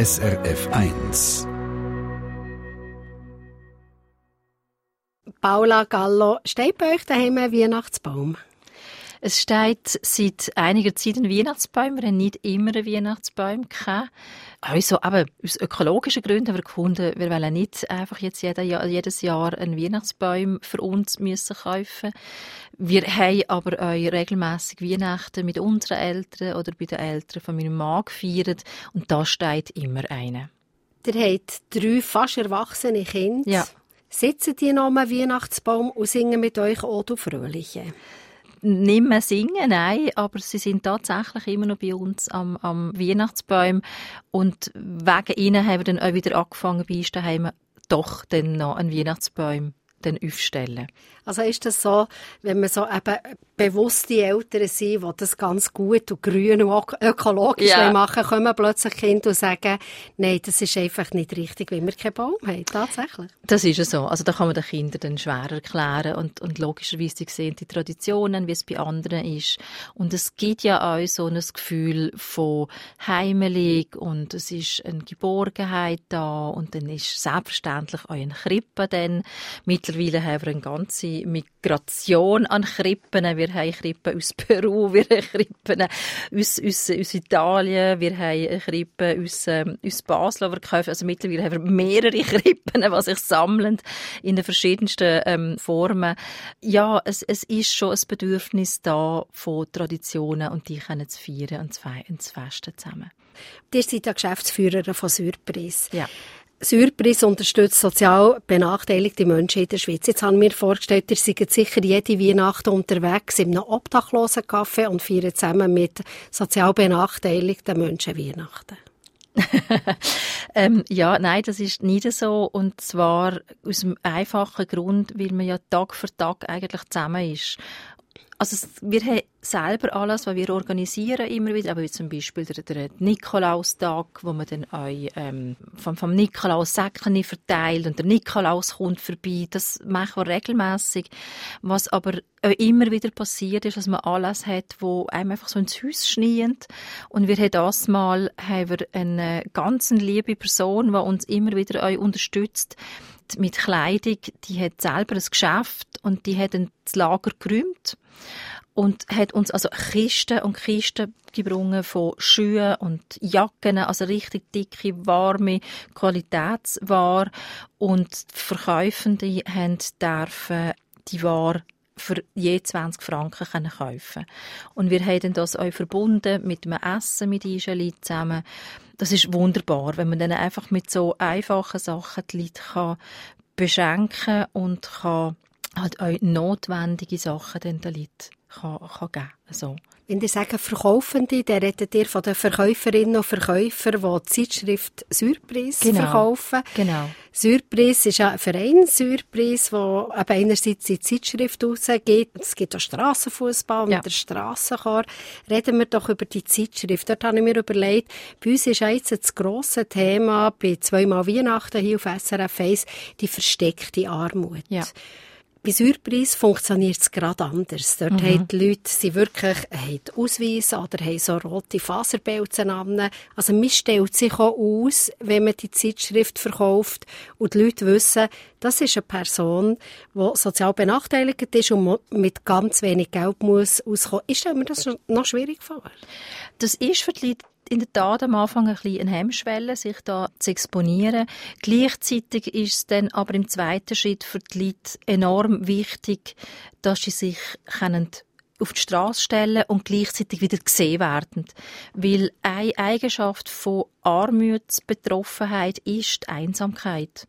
SRF 1. Paula Gallo, steht bei euch daheim ein Weihnachtsbaum? Es steht seit einiger Zeit ein Weihnachtsbaum. Wir haben nicht immer einen Weihnachtsbaum gehabt. Also, aber aus ökologischen Gründen haben wir gefunden, wir wollen nicht einfach jetzt jedes Jahr einen Weihnachtsbaum für uns müssen kaufen. Wir haben aber auch regelmässig Weihnachten mit unseren Eltern oder bei den Eltern von meinem Mann gefeiert und da steht immer einer. Ihr habt drei fast erwachsene Kinder. Ja. Sitzen die noch am Weihnachtsbaum und singen mit euch «O du Fröhliche»? Nicht mehr singen, nein, aber sie sind tatsächlich immer noch bei uns am, am Weihnachtsbaum und wegen ihnen haben wir dann auch wieder angefangen, bei uns daheim doch dann noch einen Weihnachtsbaum dann aufstellen. Also ist das so, wenn man so eben bewusste Eltern sind, die das ganz gut und grün und ökologisch Ja. machen, kommen plötzlich Kinder und sagen, nein, das ist einfach nicht richtig, weil wir keinen Baum haben. Tatsächlich. Das ist ja so. Also da kann man den Kindern dann schwer erklären und, und logischerweise sie sehen die Traditionen, wie es bei anderen ist. Und es gibt ja auch so ein Gefühl von heimelig und es ist eine Geborgenheit da und dann ist selbstverständlich auch ein Krippe dann. Mittlerweile haben wir eine ganze Migration an Krippen. Wir haben Krippen aus Peru, wir haben Krippen aus, aus, aus Italien, wir haben Krippen aus, ähm, aus Basel, die wir kaufen. Also mittlerweile haben wir mehrere Krippen, die sich sammeln in den verschiedensten ähm, Formen. Ja, es, es ist schon ein Bedürfnis da von Traditionen und die können zu feiern und zu, feiern und zu festen zusammen. Ihr seid ja Geschäftsführerin von Surprise. Ja. Surprise unterstützt sozial benachteiligte Menschen in der Schweiz. Jetzt haben wir vorgestellt, ihr seid sicher jede Weihnachten unterwegs in einem Obdachlosencafé und feiern zusammen mit sozial benachteiligten Menschen Weihnachten. ähm, ja, nein, das ist nicht so. Und zwar aus dem einfachen Grund, weil man ja Tag für Tag eigentlich zusammen ist. Also wir haben selber alles, was wir organisieren immer wieder, aber wie zum Beispiel der, der Nikolaustag, wo man dann auch ähm, vom, vom Nikolaus Säckchen verteilt und der Nikolaus kommt vorbei. Das machen wir regelmäßig. Was aber auch immer wieder passiert ist, dass man alles hat, wo einem einfach so ins Haus schneient. Und wir haben das mal haben wir eine ganz liebe Person, die uns immer wieder auch unterstützt mit Kleidung. Die hat selber ein Geschäft und die hat das Lager geräumt und hat uns also Kisten und Kisten gebrungen von Schuhen und Jacken, also richtig dicke, warme Qualitätsware und die Verkäufende haben dürfen die Ware für je 20 Franken können kaufen Und wir haben das auch verbunden mit einem Essen mit Ischeli zusammen. Das ist wunderbar, wenn man dann einfach mit so einfachen Sachen die Leute kann beschenken und kann halt auch notwendige Sachen den Leuten kann, kann geben. So. Wenn ihr sagt Verkaufende, dann redet ihr von den Verkäuferinnen und Verkäufern, die die Zeitschrift Surprise Genau. verkaufen. Genau. Surprise ist ein Verein, Surprise, der eben einerseits die Zeitschrift rausgibt. Es gibt auch Strassenfußball und Ja. der Strassenchor. Reden wir doch über die Zeitschrift. Dort habe ich mir überlegt, bei uns ist jetzt das grosse Thema bei zweimal Weihnachten hier auf SRF 1 die versteckte Armut. Ja. Bei Surprise funktioniert es gerade anders. Dort Mhm. haben die Leute sie wirklich haben Ausweis oder haben so rote Faserbelzen an. Also man stellt sich auch aus, wenn man die Zeitschrift verkauft und die Leute wissen, das ist eine Person, die sozial benachteiligt ist und mit ganz wenig Geld muss auskommen. Ich stelle mir das noch schwierig vor. Das ist für die Leute in der Tat am Anfang ein bisschen eine Hemmschwelle, sich da zu exponieren. Gleichzeitig ist es dann aber im zweiten Schritt für die Leute enorm wichtig, dass sie sich können auf die Straße stellen und gleichzeitig wieder gesehen werden. Weil eine Eigenschaft von Armutsbetroffenheit ist die Einsamkeit.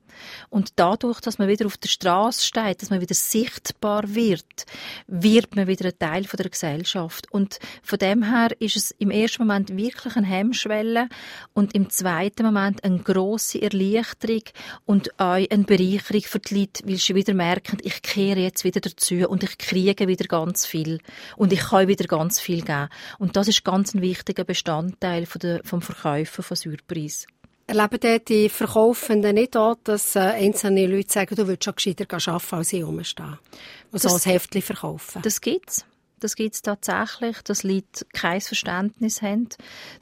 Und dadurch, dass man wieder auf der Straße steht, dass man wieder sichtbar wird, wird man wieder ein Teil der Gesellschaft. Und von dem her ist es im ersten Moment wirklich eine Hemmschwelle und im zweiten Moment eine grosse Erleichterung und auch eine Bereicherung für die Leute, weil sie wieder merken, ich kehre jetzt wieder dazu und ich kriege wieder ganz viel und ich kann wieder ganz viel geben. Und das ist ganz ein wichtiger Bestandteil von der, vom Verkäufen von Surprise. Erleben dort die Verkaufenden nicht auch, dass äh, einzelne Leute sagen, du würdest schon gescheiter arbeiten, als ich rumstehen? Und so Das- ein Heftchen verkaufen? Das gibt's. Das gibt es tatsächlich, dass Leute kein Verständnis haben.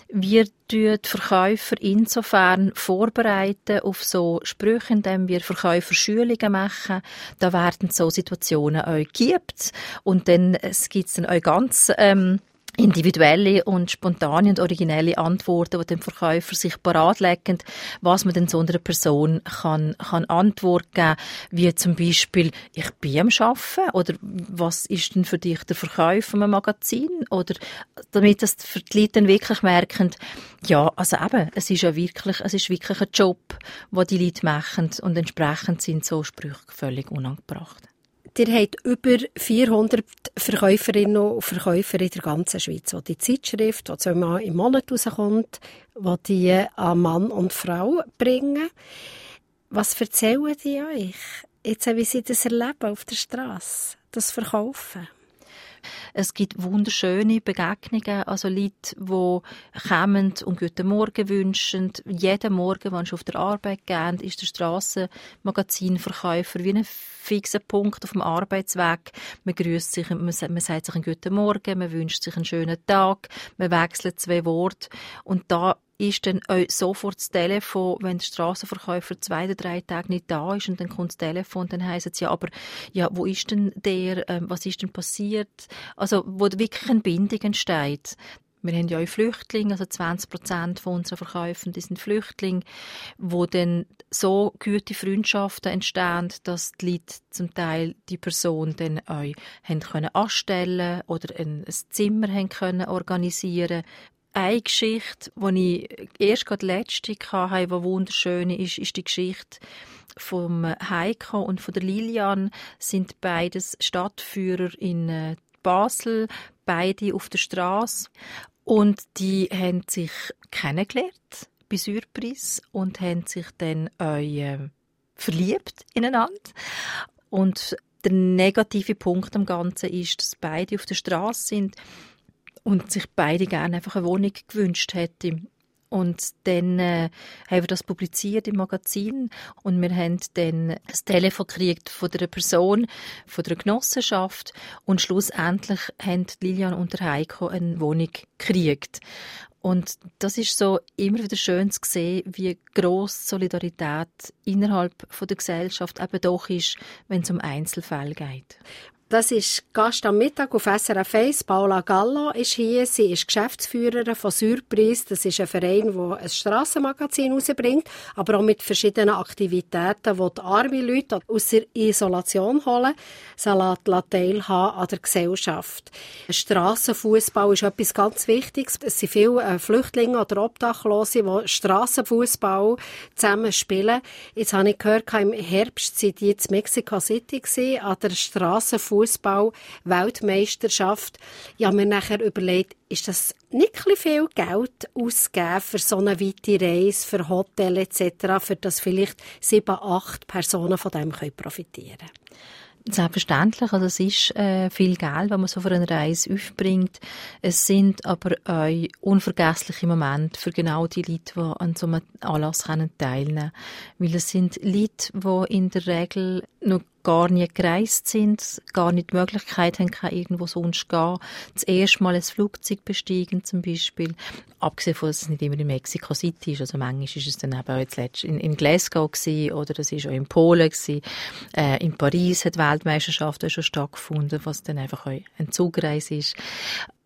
Wir tun Verkäufer insofern vorbereiten auf so Sprüche, indem wir Verkäuferschulungen machen. Da werden so Situationen euch gibt und dann es gibt dann euch ganz ähm, individuelle und spontane und originelle Antworten, die dem Verkäufer sich parat legen, was man denn so einer Person kann, kann Antwort geben, wie zum Beispiel, ich bin am Arbeiten, oder was ist denn für dich der Verkauf von einem Magazin, oder damit das für die Leute dann wirklich merken, ja, also eben, es ist ja wirklich, es ist wirklich ein Job, den die Leute machen, und entsprechend sind so Sprüche völlig unangebracht. Ihr habt über 400 Verkäuferinnen und Verkäufer in der ganzen Schweiz, die die Zeitschrift, die zweimal im Monat rauskommt, die die an Mann und Frau bringen. Was erzählen die euch? Jetzt, wie sie das erleben auf der Straße, das Verkaufen? Es gibt wunderschöne Begegnungen, also Leute, die kommen und guten Morgen wünschen. Jeden Morgen, wenn sie auf der Arbeit gehen, ist der Strassenmagazinverkäufer wie ein fixer Punkt auf dem Arbeitsweg. Man grüßt sich, man, sagt sich einen guten Morgen, man wünscht sich einen schönen Tag, man wechselt zwei Worte und da ist dann auch sofort das Telefon, wenn der Strassenverkäufer zwei oder drei Tage nicht da ist und dann kommt das Telefon, dann heisst es ja, aber ja, wo ist denn der, ähm, was ist denn passiert? Also, wo wirklich eine Bindung entsteht. Wir haben ja auch Flüchtlinge, also 20 Prozent Verkäufen, die sind Flüchtlinge, wo dann so gute Freundschaften entstehen, dass die Leute zum Teil die Person dann auch haben können anstellen oder ein, ein Zimmer haben können organisieren eine Geschichte, die ich erst gerade letzte hatte, die wunderschön ist, ist die Geschichte vom Heiko und von der Lilian. Sind beides Stadtführer in äh, Basel, beide auf der Straße. Und die haben sich kennengelernt bei Surprise und haben sich dann äh, verliebt ineinander. Und der negative Punkt am Ganzen ist, dass beide auf der Straße sind und sich beide gerne einfach eine Wohnung gewünscht hätte. Und dann äh, haben wir das publiziert im Magazin und wir haben dann das Telefon gekriegt von der Person, von der Genossenschaft und schlussendlich haben Lilian und Heiko eine Wohnung gekriegt. Und das ist so immer wieder schön zu sehen, wie gross Solidarität innerhalb von der Gesellschaft eben doch ist, wenn es um Einzelfälle geht. Das ist Gast am Mittag auf SRF 1. Paula Gallo ist hier. Sie ist Geschäftsführerin von Surprise. Das ist ein Verein, der ein Strassenmagazin herausbringt, aber auch mit verschiedenen Aktivitäten, die die armen Leute aus der Isolation holen. Lässt teilhaben an der Gesellschaft. Strassenfußball ist etwas ganz Wichtiges. Es sind viele äh, Flüchtlinge oder Obdachlose, die Strassenfußball zusammen spielen. Jetzt habe ich gehört, im Herbst sind die in Mexico City an der Strassenfußball Fußball-Weltmeisterschaft. Ich habe mir nachher überlegt, ist das nicht viel Geld ausgeben für so eine weite Reise, für Hotel etc., für das vielleicht sieben, acht Personen von dem profitieren können? Selbstverständlich, also es ist äh, viel Geld, wenn man so für eine Reise aufbringt. Es sind aber auch unvergessliche Momente für genau die Leute, die an so einem Anlass teilnehmen können. Weil es sind Leute, die in der Regel noch gar nicht gereist sind, gar nicht die Möglichkeit haben, irgendwo sonst gehen, das erste Mal ein Flugzeug besteigen zum Beispiel. Abgesehen von, dass es nicht immer in Mexico City ist, also manchmal ist es dann eben auch jetzt in, in Glasgow gewesen, oder das ist auch in Polen gewesen. Äh, in Paris hat die Weltmeisterschaft auch schon stattgefunden, was dann einfach ein Zugreis ist.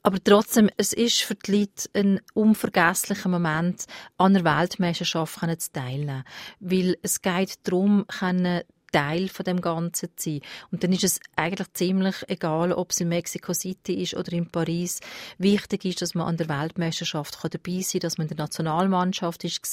Aber trotzdem, es ist für die Leute ein unvergesslicher Moment, an der Weltmeisterschaft zu teilnehmen. Weil es geht darum, können Teil von dem Ganzen zu sein. Und dann ist es eigentlich ziemlich egal, ob es in Mexico City ist oder in Paris. Wichtig ist, dass man an der Weltmeisterschaft dabei sein kann, dass man in der Nationalmannschaft ist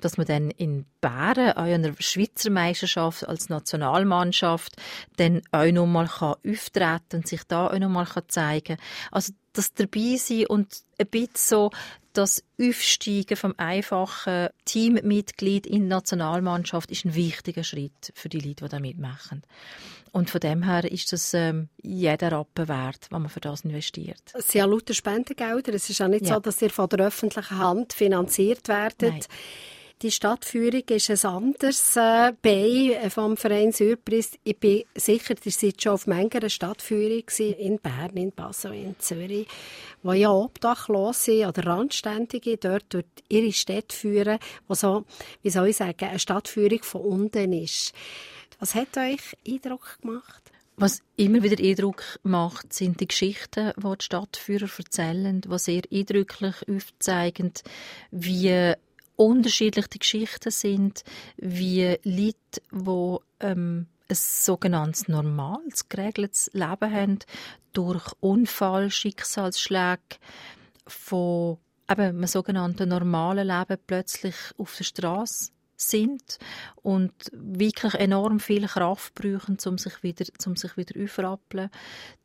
dass man dann in Bären auch an der Schweizer Meisterschaft als Nationalmannschaft dann auch nochmal auftreten und sich da auch nochmal zeigen kann. Also das dabei sein und ein bisschen so das Aufsteigen vom einfachen Teammitglied in die Nationalmannschaft ist ein wichtiger Schritt für die Leute, die da mitmachen. Und von dem her ist das ähm, jeder Rappen wert, wenn man für das investiert. Es sind ja lauter Spendengelder. Es ist ja nicht ja. so, dass ihr von der öffentlichen Hand finanziert werdet. Nein. Die Stadtführung ist ein anderes äh, Bein vom Verein Surprise. Ich bin sicher, ihr seid schon auf mancher Stadtführung in Bern, in Basel, in Zürich, wo ja Obdachlose oder Randständige dort durch ihre Städte führen, wo so, wie soll ich sagen, eine Stadtführung von unten ist. Was hat euch Eindruck gemacht? Was immer wieder Eindruck macht, sind die Geschichten, die die Stadtführer erzählen, die sehr eindrücklich aufzeigen, wie unterschiedlich die Geschichten sind, wie Leute, die ähm, ein sogenanntes normales, geregeltes Leben haben, durch Unfall, Schicksalsschläge von eben einem sogenannten normalen Leben plötzlich auf der Straße sind und wirklich enorm viel Kraft brauchen, um sich wieder, um sich wieder aufrappeln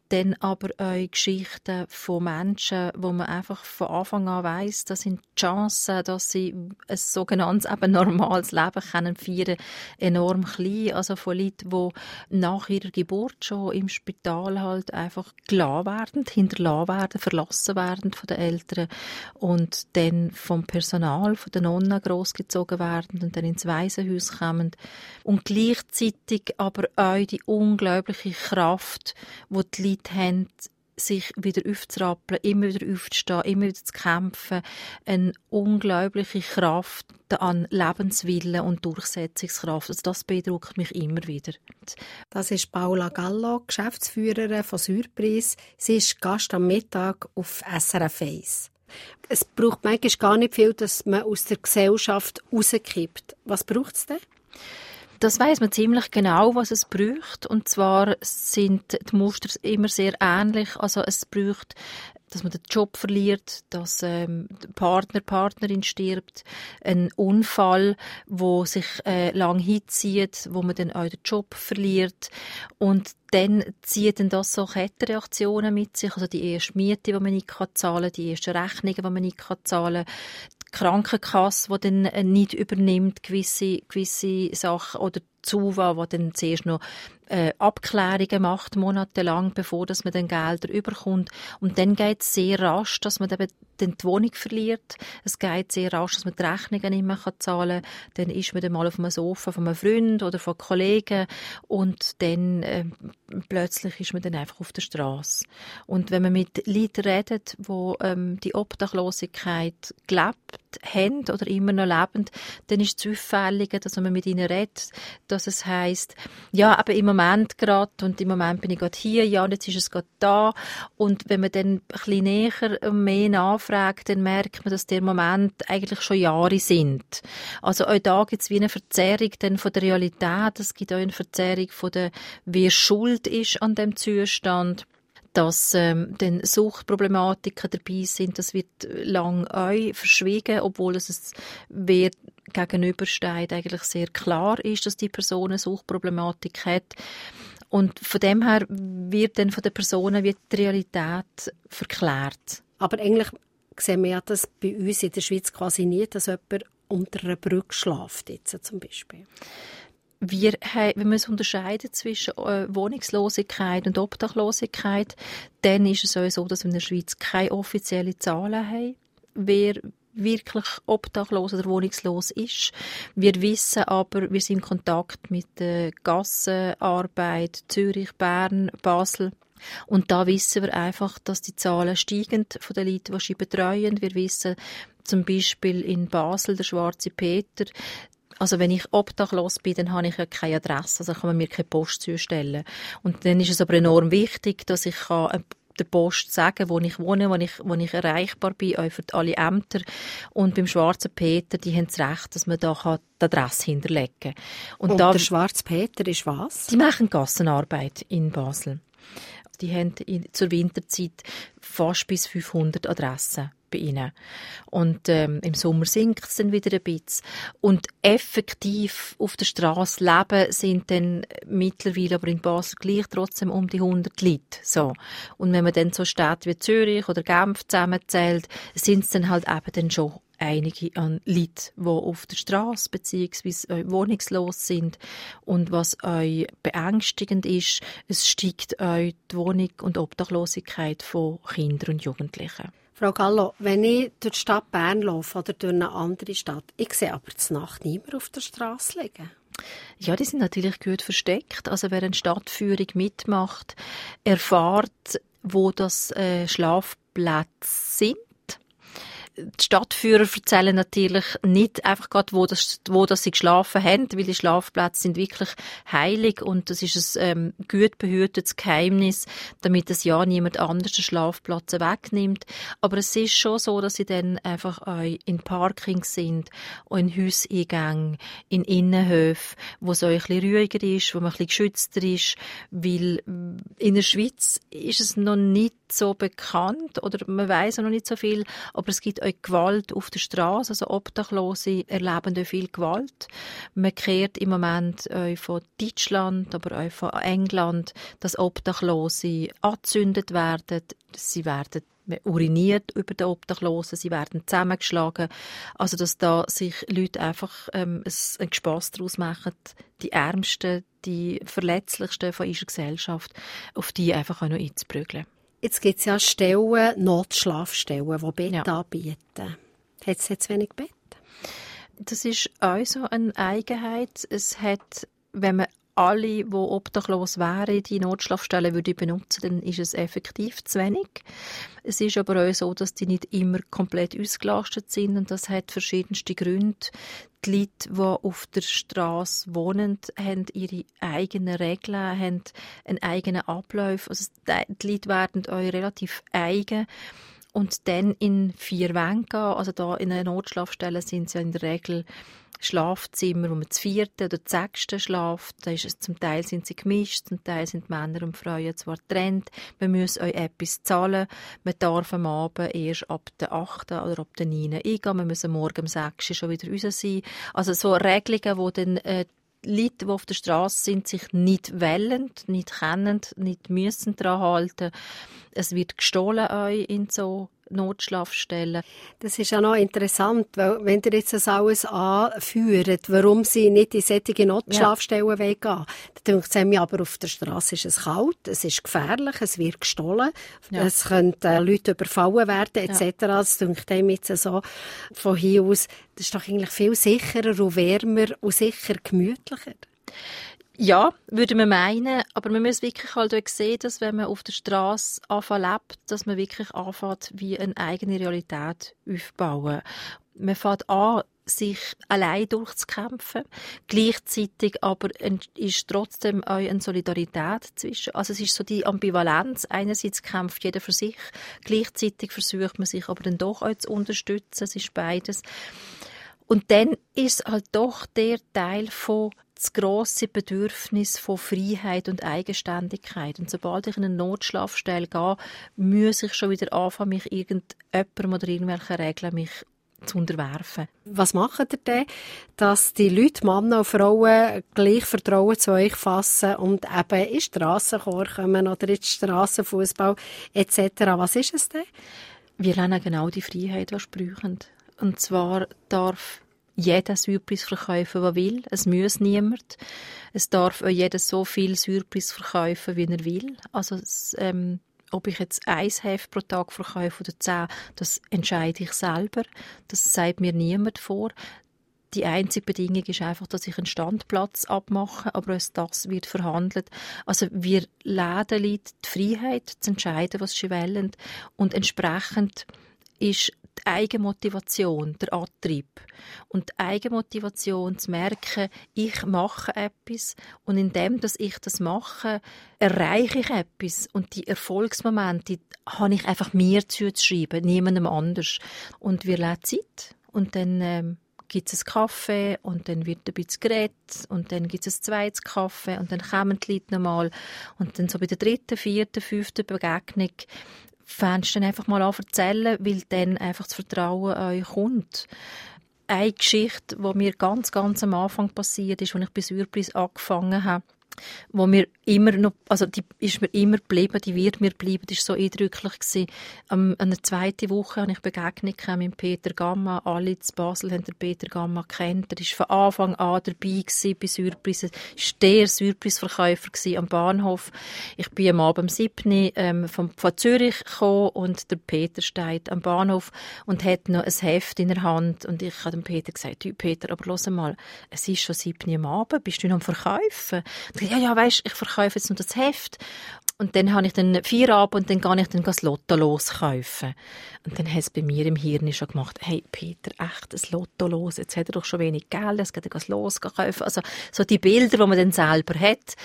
dann aber auch Geschichten von Menschen, wo man einfach von Anfang an weiß, das sind die Chancen, dass sie ein sogenanntes eben normales Leben können feiern, enorm klein. Also von Leuten, die nach ihrer Geburt schon im Spital halt einfach gelassen werden, hinterlassen werden, verlassen werden von den Eltern und dann vom Personal, von den Nonnen großgezogen werden und dann ins Waisenhaus kommen und gleichzeitig aber auch die unglaubliche Kraft, wo die Leute Zeit haben, sich wieder aufzurappeln, immer wieder aufzustehen, immer wieder zu kämpfen, eine unglaubliche Kraft an Lebenswillen und Durchsetzungskraft. Also das beeindruckt mich immer wieder. Das ist Paula Gallo, Geschäftsführerin von Surprise. Sie ist Gast am Mittag auf SRF 1. Es braucht manchmal gar nicht viel, dass man aus der Gesellschaft rauskippt. Was braucht es denn? Das weiß man ziemlich genau, was es braucht. Und zwar sind die Muster immer sehr ähnlich. Also es braucht dass man den Job verliert, dass ähm, der Partner, Partnerin stirbt, ein Unfall, wo sich äh, lang hinzieht, wo man dann auch den Job verliert und dann zieht dann das so Kettenreaktionen mit sich, also die erste Miete, die man nicht zahlen kann, die ersten Rechnungen, die man nicht zahlen kann, Krankenkasse, die dann äh, nicht übernimmt gewisse, gewisse Sachen oder Zuwa, die dann zuerst noch äh, Abklärungen macht, monatelang, bevor dass man dann Gelder überkommt. Und dann geht es sehr rasch, dass man eben dann die Wohnung verliert. Es geht sehr rasch, dass man die Rechnungen nicht mehr zahlen kann. Dann ist man dann mal auf einem Sofa von einem Freund oder von Kollegen und dann äh, plötzlich ist man dann einfach auf der Straße. Und wenn man mit Leuten redet, die ähm, die Obdachlosigkeit gelebt haben oder immer noch leben, dann ist es auffällig, dass man mit ihnen redet, dass es heißt, ja, aber im Moment gerade und im Moment bin ich gerade hier, ja, und jetzt ist es gerade da. Und wenn man dann ein bisschen näher und mehr nachfragt, dann merkt man, dass der Moment eigentlich schon Jahre sind. Also auch da gibt es wie eine Verzerrung dann von der Realität, es gibt auch eine Verzerrung von der, wer schuld ist an dem Zustand dass ähm, dann Suchtproblematiken dabei sind. Das wird lang auch verschwiegen, obwohl es wer gegenübersteht eigentlich sehr klar ist, dass die Person eine Suchtproblematik hat. Und von dem her wird dann von den Personen wie die Realität verklärt. Aber eigentlich sehen wir das bei uns in der Schweiz quasi nie, dass jemand unter einer Brücke schläft, jetzt zum Beispiel wir, haben, man es unterscheiden zwischen äh, Wohnungslosigkeit und Obdachlosigkeit, dann ist es so, dass wir in der Schweiz keine offiziellen Zahlen haben, wer wirklich obdachlos oder wohnungslos ist. Wir wissen aber, wir sind in Kontakt mit der Gassenarbeit Zürich, Bern, Basel. Und da wissen wir einfach, dass die Zahlen steigen von den Leuten, die sie betreuen. Wir wissen zum Beispiel in Basel, der Schwarze Peter, also wenn ich obdachlos bin, dann habe ich ja keine Adresse, also kann man mir keine Post zustellen. Und dann ist es aber enorm wichtig, dass ich kann der Post sagen, wo ich wohne, wo ich, wo ich erreichbar bin, auch für alle Ämter. Und beim Schwarzen Peter, die haben das Recht, dass man da die Adresse hinterlegen kann. Und, Und da, der Schwarze Peter ist was? Die machen Gassenarbeit in Basel. Die haben zur Winterzeit fast bis 500 Adressen bei ihnen. Und ähm, im Sommer sinkt es dann wieder ein bisschen. Und effektiv auf der Straße leben sind dann mittlerweile aber in Basel gleich trotzdem um die 100 Leute. So. Und wenn man dann so Städte wie Zürich oder Genf zusammenzählt, sind es dann halt eben dann schon einige an Leute, die auf der Straße bzw. wohnungslos sind. Und was euch beängstigend ist, es steigt euch die Wohnung und Obdachlosigkeit von Kindern und Jugendlichen. Frau Gallo, wenn ich durch die Stadt Bern laufe oder durch eine andere Stadt, ich sehe aber die Nacht niemand auf der Straße liegen. Ja, die sind natürlich gut versteckt. Also wer eine Stadtführung mitmacht, erfahrt, wo das äh, Schlafplätze sind die Stadtführer erzählen natürlich nicht einfach gerade, wo, das, wo das sie geschlafen haben, weil die Schlafplätze sind wirklich heilig und das ist ein ähm, gut behütetes Geheimnis, damit es ja niemand anders den Schlafplatz wegnimmt. Aber es ist schon so, dass sie dann einfach auch in Parkings sind, auch in Hauseingängen, in Innenhöfen, wo es auch ein bisschen ruhiger ist, wo man ein bisschen geschützter ist, weil in der Schweiz ist es noch nicht so bekannt oder man weiß noch nicht so viel, aber es gibt auch Gewalt auf der Straße, also Obdachlose erleben viel Gewalt. Man kehrt im Moment auch von Deutschland, aber auch von England, dass Obdachlose angezündet werden, sie werden uriniert über die Obdachlosen, sie werden zusammengeschlagen. Also, dass da sich Leute einfach ähm, ein Spass daraus machen, die Ärmsten, die Verletzlichsten von unserer Gesellschaft, auf die einfach auch noch einzuprügeln. Jetzt gibt es ja Stellen, Notschlafstellen, die Bett ja. anbieten. Hat es jetzt wenig Bett? Das ist auch so eine Eigenheit. Es hat, wenn man alle, die obdachlos wären, die Notschlafstellen würde benutzen, dann ist es effektiv zu wenig. Es ist aber auch so, dass die nicht immer komplett ausgelastet sind und das hat verschiedenste Gründe. Die Leute, die auf der Straße wohnen, haben ihre eigenen Regeln, haben einen eigenen Ablauf. Also die Leute werden auch relativ eigen und dann in vier Wände gehen. Also da in einer Notschlafstelle sind sie ja in der Regel Schlafzimmer, wo man zu vierten oder zu sechsten schlaft. Da ist es, zum Teil sind sie gemischt, zum Teil sind Männer und Frauen zwar getrennt. Man muss euch etwas zahlen. Man darf am Abend erst ab der achten oder ab der neunten eingehen. Man muss Morgen um sechs schon wieder raus sein. Also so Regelungen, wo dann äh, Leute, die auf der Straße sind, sich nicht wählen, nicht kennen, nicht müssen daran halten. Es wird gestohlen euch in so Notschlafstellen. Das ist ja noch interessant, weil wenn ihr jetzt das alles anführt, warum sie nicht in solche Notschlafstellen ja. gehen dann denkt es mir aber auf der Straße ist es kalt, es ist gefährlich, es wird gestohlen, ja. es können äh, Leute überfallen werden etc. Ja. Das denkt einem jetzt so von hier aus, das ist doch eigentlich viel sicherer und wärmer und sicher gemütlicher. Ja, würde man meinen, aber man muss wirklich halt sehen, dass wenn man auf der Straße lebt, dass man wirklich anfängt, wie eine eigene Realität aufbauen. Man fängt an, sich allein durchzukämpfen. Gleichzeitig aber ist trotzdem auch eine Solidarität zwischen. Also es ist so die Ambivalenz. Einerseits kämpft jeder für sich, gleichzeitig versucht man sich aber dann doch auch zu unterstützen. Es ist beides. Und dann ist halt doch der Teil von das grosse Bedürfnis von Freiheit und Eigenständigkeit. Und sobald ich in eine Notschlafstelle gehe, muss ich schon wieder anfangen, mich irgendjemandem oder irgendwelchen Regeln mich zu unterwerfen. Was macht ihr denn, dass die Leute, Männer und Frauen, gleich Vertrauen zu euch fassen und eben in Strassenchor kommen oder in Strassenfußball etc.? Was ist es denn? Wir lernen genau die Freiheit, die wir brauchen. Und zwar darf jeder Surprise verkaufen, der will. Es muss niemand. Es darf auch jeder so viel Surprise verkaufen, wie er will. Also es, ähm, ob ich jetzt ein Heft pro Tag verkaufe oder zehn, das entscheide ich selber. Das sagt mir niemand vor. Die einzige Bedingung ist einfach, dass ich einen Standplatz abmache, aber auch das wird verhandelt. Also wir laden Leute die Freiheit zu entscheiden, was sie wollen und entsprechend ist die Eigenmotivation, der Antrieb. Und die Eigenmotivation zu merken, ich mache etwas und indem dass ich das mache, erreiche ich etwas und die Erfolgsmomente habe ich einfach mir zuzuschreiben, niemandem anders. Und wir lassen Zeit und dann ähm, gibt es einen Kaffee und dann wird ein bisschen geredet und dann gibt es ein zweites Kaffee und dann kommen die Leute nochmal und dann so bei der dritten, vierten, fünften Begegnung fängst dann einfach mal an erzählen, weil dann einfach das Vertrauen an euch kommt. Eine Geschichte, die mir ganz, ganz am Anfang passiert ist, als ich bei Surprise angefangen habe, wo mir immer noch, also die ist mir immer geblieben, die wird mir bleiben, die ist so eindrücklich gewesen. An der zweiten Woche habe ich Begegnung mit Peter Gamma, alle in Basel haben den Peter Gamma kennt, er ist von Anfang an dabei gewesen bei Surprise, ist der Surprise-Verkäufer am Bahnhof. Ich bin am Abend um 7 ähm, von, von Zürich gekommen und der Peter steht am Bahnhof und hat noch ein Heft in der Hand und ich habe dem Peter gesagt, Peter, aber los mal, es ist schon 7 am Abend, bist du noch am Verkaufen? Ja, ja, weisst, ich verkaufe jetzt nur das Heft. Und dann habe ich dann vier ab und dann gehe ich dann das Lotto loskaufen. Und dann hat es bei mir im Hirn schon gemacht, hey Peter, echt ein Lotto los, jetzt hat er doch schon wenig Geld, jetzt geht er das loskaufen. Also so die Bilder, die man dann selber hat.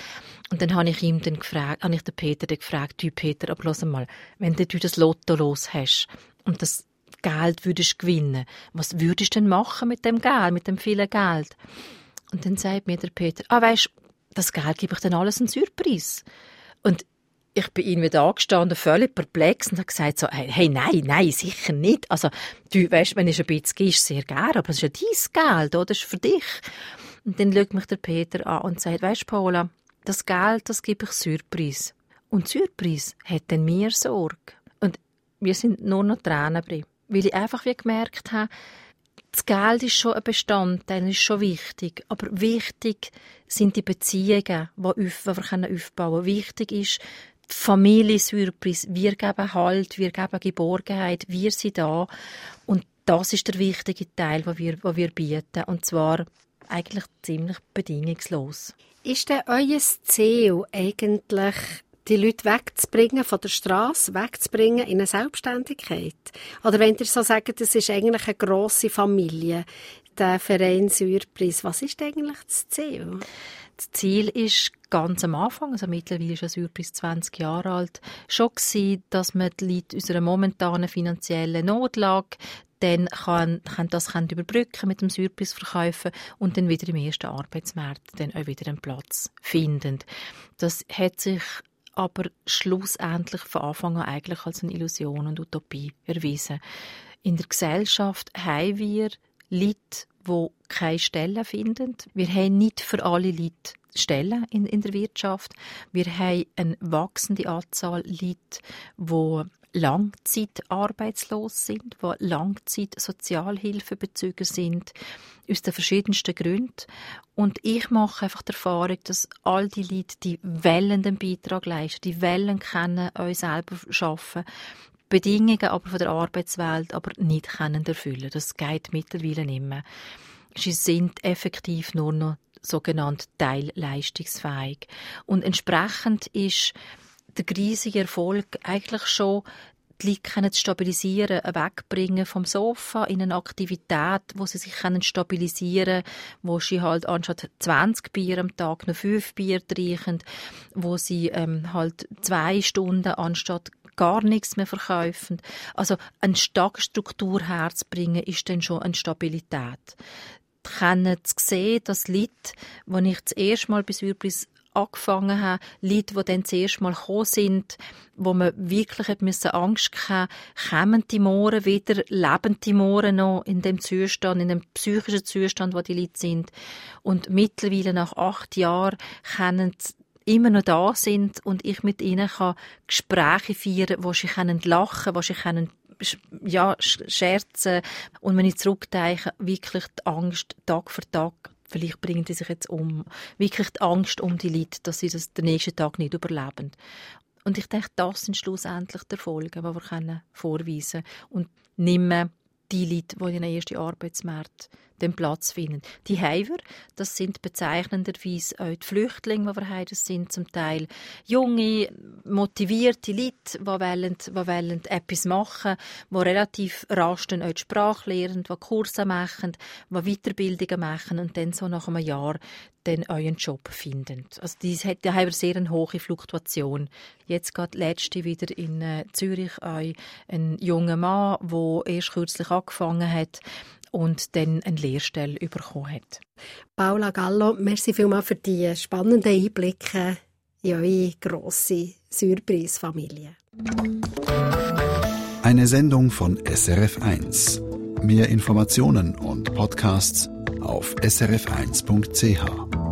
Und dann habe ich ihm dann gefragt, habe ich den Peter dann gefragt, du Peter, aber los mal, wenn du das Lotto los hast und das Geld würdest gewinnen, was würdest du denn machen mit dem Geld, mit dem vielen Geld? Und dann sagt mir der Peter, ah weisst, das Geld gebe ich dann alles einen Surprise. Und ich bin irgendwie da gestanden, völlig perplex und habe gesagt so, hey, nein, nein, sicher nicht. Also, du weißt, wenn ich ein bisschen gibst, sehr gerne, aber es ist ja dein Geld, oder? Das ist für dich. Und dann schaut mich der Peter an und sagt, weißt Paula, das Geld, das gebe ich Surprise. Und Surprise hat dann mir Sorge. Und wir sind nur noch Tränen drin. Weil ich einfach wie gemerkt habe, das Geld ist schon ein Bestandteil, ist schon wichtig. Aber wichtig sind die Beziehungen, die wir aufbauen können. Wichtig ist die Familie Surprise. Wir geben Halt, wir geben Geborgenheit, wir sind da. Und das ist der wichtige Teil, den wir, den wir bieten. Und zwar eigentlich ziemlich bedingungslos. Ist denn euer Ziel eigentlich die Leute wegzubringen von der Straße, wegzubringen in eine Selbstständigkeit? Oder wenn ihr so sagt, das ist eigentlich eine grosse Familie, der Verein Surprise, was ist eigentlich das Ziel? Das Ziel ist ganz am Anfang, also mittlerweile ist ja Surprise 20 Jahre alt, schon gewesen, dass man die Leute unserer momentanen finanziellen Notlage dann kann, kann das kann überbrücken mit dem Surprise verkaufen und dann wieder im ersten Arbeitsmarkt dann auch wieder einen Platz finden. Das hat sich aber schlussendlich von Anfang an eigentlich als eine Illusion und Utopie erwiesen. In der Gesellschaft haben wir Leute, die keine Stellen finden. Wir haben nicht für alle Leute Stellen in, in der Wirtschaft. Wir haben eine wachsende Anzahl Leute, die langzeitarbeitslos sind, die Langzeit-Sozialhilfebezüger sind, aus den verschiedensten Gründen. Und ich mache einfach die Erfahrung, dass all die Leute, die wollen den Beitrag leisten, die wollen können, euch selber schaffen, Bedingungen aber von der Arbeitswelt aber nicht können erfüllen. Das geht mittlerweile nicht mehr. Sie sind effektiv nur noch sogenannt teilleistungsfähig. Und entsprechend ist der riesige Erfolg eigentlich schon die Leute zu stabilisieren, wegbringen vom Sofa in eine Aktivität, wo sie sich können stabilisieren wo sie halt anstatt 20 Bier am Tag noch 5 Bier trinken, wo sie ähm, halt zwei Stunden anstatt gar nichts mehr verkaufen. Also eine starke Struktur herzubringen, ist dann schon eine Stabilität. Können zu sehen, dass Leute, die ich das erste Mal bis Übrigens angefangen habe, Leute, die dann zuerst mal gekommen sind, wo man wirklich hat müssen Angst haben, kommen die Mohren wieder, leben die Mohren noch in dem Zustand, in dem psychischen Zustand, wo die Leute sind. Und mittlerweile nach acht Jahren können immer noch da sind und ich mit ihnen kann Gespräche führen, wo sie können lachen, wo sie können ja, scherzen und wenn ich zurückdenke, wirklich die Angst Tag für Tag vielleicht bringen die sich jetzt um. Wirklich die Angst um die Leute, dass sie das den nächsten Tag nicht überleben. Und ich denke, das sind schlussendlich die Erfolge, die wir können vorweisen können. Und nicht mehr die Leute, die in den ersten Arbeitsmarkt den Platz finden. Die Heiver, das sind bezeichnenderweise auch die Flüchtlinge, die wir haben. Das sind zum Teil junge, motivierte Leute, die wollen, die wollen etwas machen, die relativ rasch dann auch die Sprache lernen, die Kurse machen, die Weiterbildungen machen und dann so nach einem Jahr dann euren Job finden. Also dies da haben wir sehr hohe Fluktuation. Jetzt geht letzte wieder in äh, Zürich ein, ein junger Mann, der erst kürzlich angefangen hat und dann eine Lehrstelle bekommen hat. Paula Gallo, merci vielmals für die spannenden Einblicke in eure grosse Surprise-Familie. Eine Sendung von SRF1. Mehr Informationen und Podcasts auf srf1.ch.